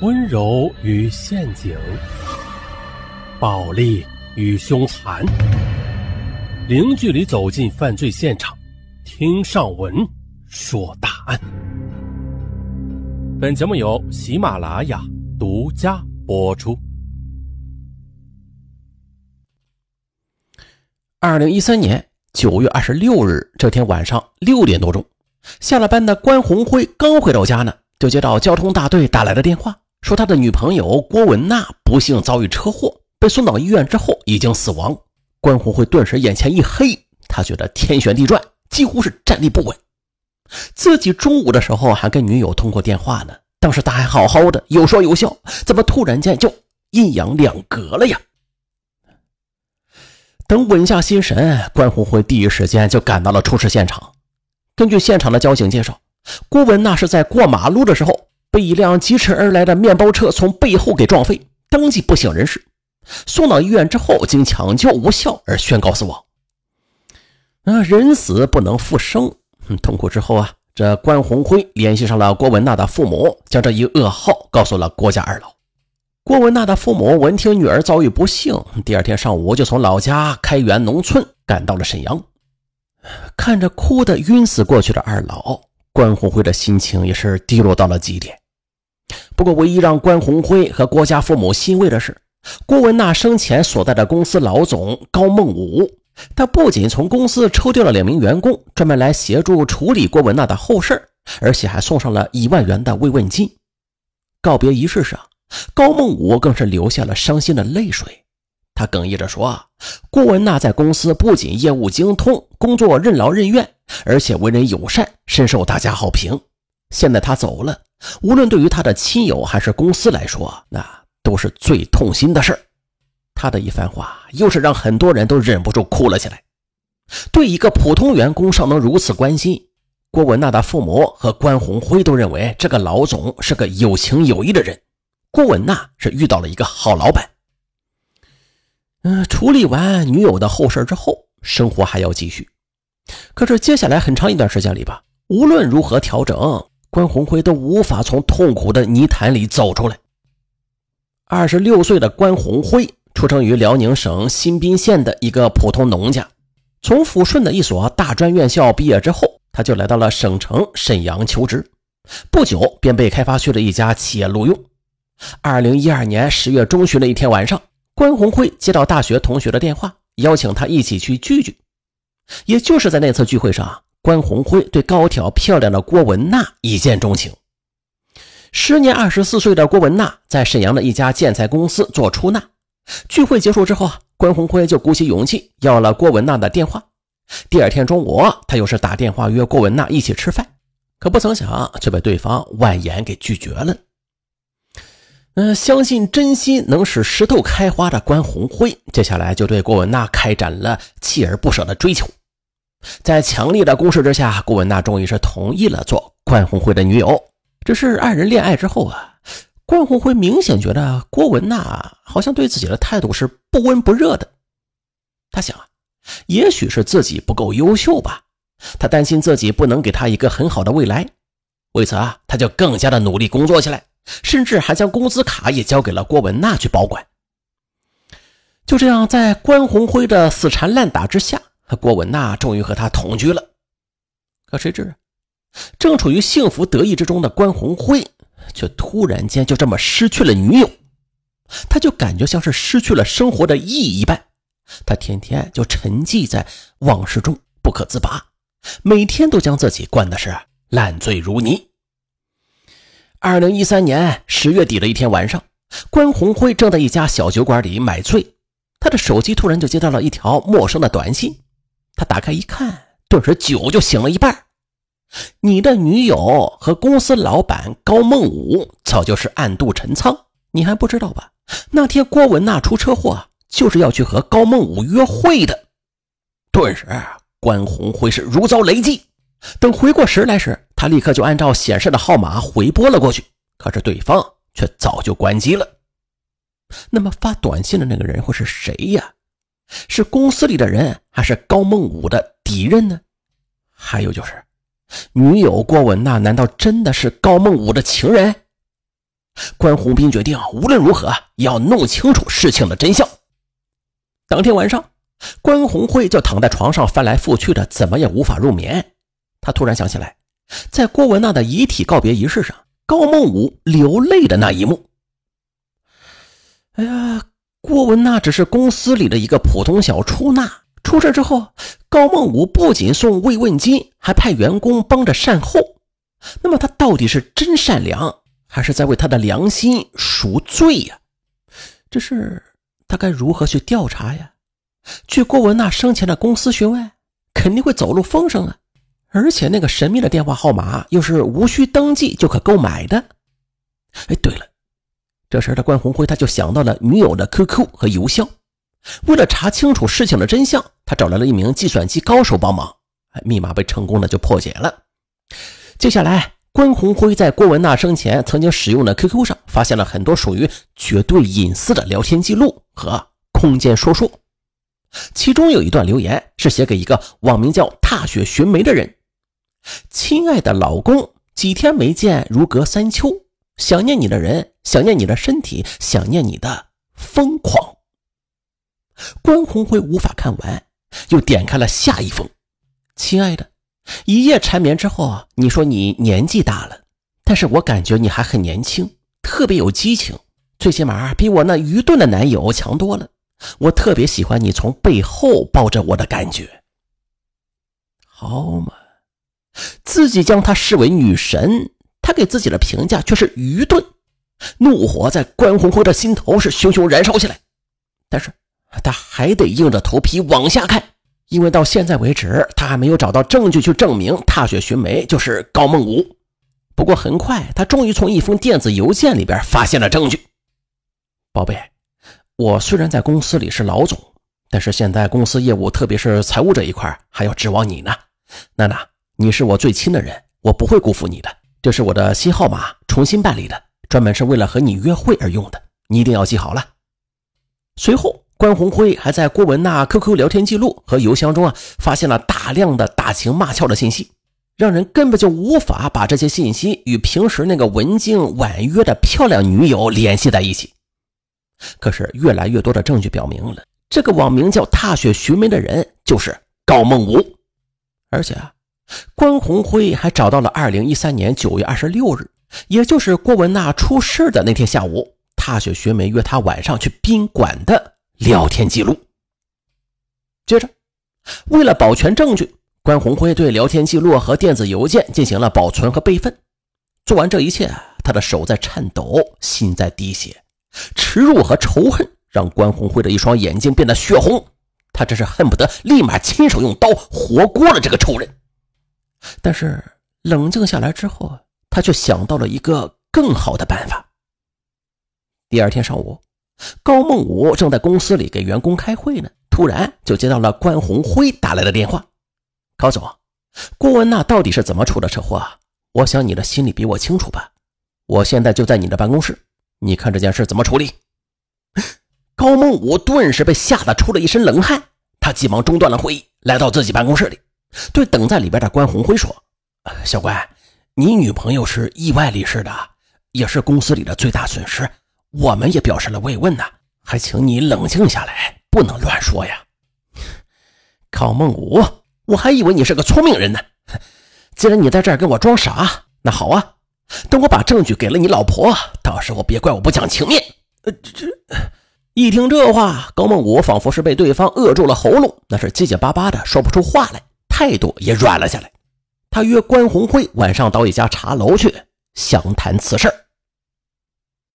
温柔与陷阱，暴力与凶残，零距离走进犯罪现场，听上文说大案。本节目由喜马拉雅独家播出。二零一三年九月二十六日这天晚上六点多钟，下了班的关红辉刚回到家呢，就接到交通大队打来的电话。说他的女朋友郭文娜不幸遭遇车祸，被送到医院之后已经死亡。关红辉顿时眼前一黑，他觉得天旋地转，几乎是站立不稳。自己中午的时候还跟女友通过电话呢，当时他还好好的，有说有笑，怎么突然间就阴阳两隔了呀？等稳下心神，关红辉第一时间就赶到了出事现场。根据现场的交警介绍，郭文娜是在过马路的时候。被一辆疾驰而来的面包车从背后给撞飞，当即不省人事。送到医院之后，经抢救无效而宣告死亡。啊，人死不能复生。痛苦之后啊，这关红辉联系上了郭文娜的父母，将这一噩耗告诉了郭家二老。郭文娜的父母闻听女儿遭遇不幸，第二天上午就从老家开元农村赶到了沈阳。看着哭得晕死过去的二老，关红辉的心情也是低落到了极点。不过，唯一让关红辉和郭家父母欣慰的是，郭文娜生前所在的公司老总高梦武，他不仅从公司抽调了两名员工，专门来协助处理郭文娜的后事而且还送上了一万元的慰问金。告别仪式上，高梦武更是流下了伤心的泪水。他哽咽着说：“郭文娜在公司不仅业务精通，工作任劳任怨，而且为人友善，深受大家好评。现在他走了。”无论对于他的亲友还是公司来说，那都是最痛心的事他的一番话，又是让很多人都忍不住哭了起来。对一个普通员工尚能如此关心，郭文娜的父母和关红辉都认为这个老总是个有情有义的人。郭文娜是遇到了一个好老板。嗯，处理完女友的后事之后，生活还要继续。可是接下来很长一段时间里吧，无论如何调整。关红辉都无法从痛苦的泥潭里走出来。二十六岁的关红辉出生于辽宁省新宾县的一个普通农家，从抚顺的一所大专院校毕业之后，他就来到了省城沈阳求职，不久便被开发区的一家企业录用。二零一二年十月中旬的一天晚上，关红辉接到大学同学的电话，邀请他一起去聚聚。也就是在那次聚会上。关红辉对高挑漂亮的郭文娜一见钟情。时年二十四岁的郭文娜在沈阳的一家建材公司做出纳。聚会结束之后啊，关红辉就鼓起勇气要了郭文娜的电话。第二天中午，他又是打电话约郭文娜一起吃饭，可不曾想却被对方婉言给拒绝了。嗯，相信真心能使石头开花的关红辉，接下来就对郭文娜开展了锲而不舍的追求。在强力的攻势之下，郭文娜终于是同意了做关红辉的女友。只是二人恋爱之后啊，关红辉明显觉得郭文娜好像对自己的态度是不温不热的。他想啊，也许是自己不够优秀吧，他担心自己不能给他一个很好的未来。为此啊，他就更加的努力工作起来，甚至还将工资卡也交给了郭文娜去保管。就这样，在关红辉的死缠烂打之下。他郭文娜终于和他同居了，可谁知，正处于幸福得意之中的关红辉，却突然间就这么失去了女友。他就感觉像是失去了生活的意义一般，他天天就沉寂在往事中不可自拔，每天都将自己灌的是烂醉如泥。二零一三年十月底的一天晚上，关红辉正在一家小酒馆里买醉，他的手机突然就接到了一条陌生的短信。他打开一看，顿时酒就醒了一半。你的女友和公司老板高梦武早就是暗度陈仓，你还不知道吧？那天郭文娜出车祸，就是要去和高梦武约会的。顿时，关红辉是如遭雷击。等回过神来时，他立刻就按照显示的号码回拨了过去，可是对方却早就关机了。那么发短信的那个人会是谁呀？是公司里的人，还是高梦武的敌人呢？还有就是，女友郭文娜难道真的是高梦武的情人？关宏斌决定无论如何要弄清楚事情的真相。当天晚上，关宏辉就躺在床上翻来覆去的，怎么也无法入眠。他突然想起来，在郭文娜的遗体告别仪式上，高梦武流泪的那一幕。哎呀，郭文娜只是公司里的一个普通小出纳，出事之后，高梦武不仅送慰问金，还派员工帮着善后。那么他到底是真善良，还是在为他的良心赎罪呀？这事他该如何去调查呀？去郭文娜生前的公司询问，肯定会走漏风声啊！而且那个神秘的电话号码又是无需登记就可购买的。哎，对了，这时的关红辉他就想到了女友的 QQ 和邮箱。为了查清楚事情的真相，他找来了一名计算机高手帮忙，哎密码被成功的就破解了。接下来，关红辉在郭文娜生前曾经使用的 QQ 上发现了很多属于绝对隐私的聊天记录和空间说说，其中有一段留言是写给一个网名叫“踏雪寻梅”的人。亲爱的老公，几天没见，如隔三秋。想念你的人，想念你的身体，想念你的疯狂。关红辉无法看完，又点开了下一封。亲爱的，一夜缠绵之后，你说你年纪大了，但是我感觉你还很年轻，特别有激情，最起码比我那愚钝的男友强多了。我特别喜欢你从背后抱着我的感觉。好嘛。自己将她视为女神，他给自己的评价却是愚钝。怒火在关红辉的心头是熊熊燃烧起来，但是他还得硬着头皮往下看，因为到现在为止，他还没有找到证据去证明踏雪寻梅就是高梦武。不过很快，他终于从一封电子邮件里边发现了证据。宝贝，我虽然在公司里是老总，但是现在公司业务，特别是财务这一块，还要指望你呢，娜娜。你是我最亲的人，我不会辜负你的。这是我的新号码，重新办理的，专门是为了和你约会而用的，你一定要记好了。随后，关红辉还在郭文娜 QQ 聊天记录和邮箱中啊，发现了大量的打情骂俏的信息，让人根本就无法把这些信息与平时那个文静婉约的漂亮女友联系在一起。可是，越来越多的证据表明了，这个网名叫“踏雪寻梅”的人就是高梦武，而且啊。关红辉还找到了2013年9月26日，也就是郭文娜出事的那天下午，踏雪寻梅约他晚上去宾馆的聊天记录。接着，为了保全证据，关红辉对聊天记录和电子邮件进行了保存和备份。做完这一切，他的手在颤抖，心在滴血，耻辱和仇恨让关红辉的一双眼睛变得血红，他真是恨不得立马亲手用刀活过了这个仇人。但是冷静下来之后，他却想到了一个更好的办法。第二天上午，高梦武正在公司里给员工开会呢，突然就接到了关红辉打来的电话：“高总，郭文娜到底是怎么出的车祸啊？我想你的心里比我清楚吧。我现在就在你的办公室，你看这件事怎么处理？” 高梦武顿时被吓得出了一身冷汗，他急忙中断了会议，来到自己办公室里。对等在里边的关红辉说：“小关，你女朋友是意外离世的，也是公司里的最大损失。我们也表示了慰问呢，还请你冷静下来，不能乱说呀。”高梦武，我还以为你是个聪明人呢。既然你在这儿跟我装傻，那好啊，等我把证据给了你老婆，到时候别怪我不讲情面。呃，这一听这话，高梦武仿佛是被对方扼住了喉咙，那是结结巴巴的说不出话来。态度也软了下来，他约关红辉晚上到一家茶楼去详谈此事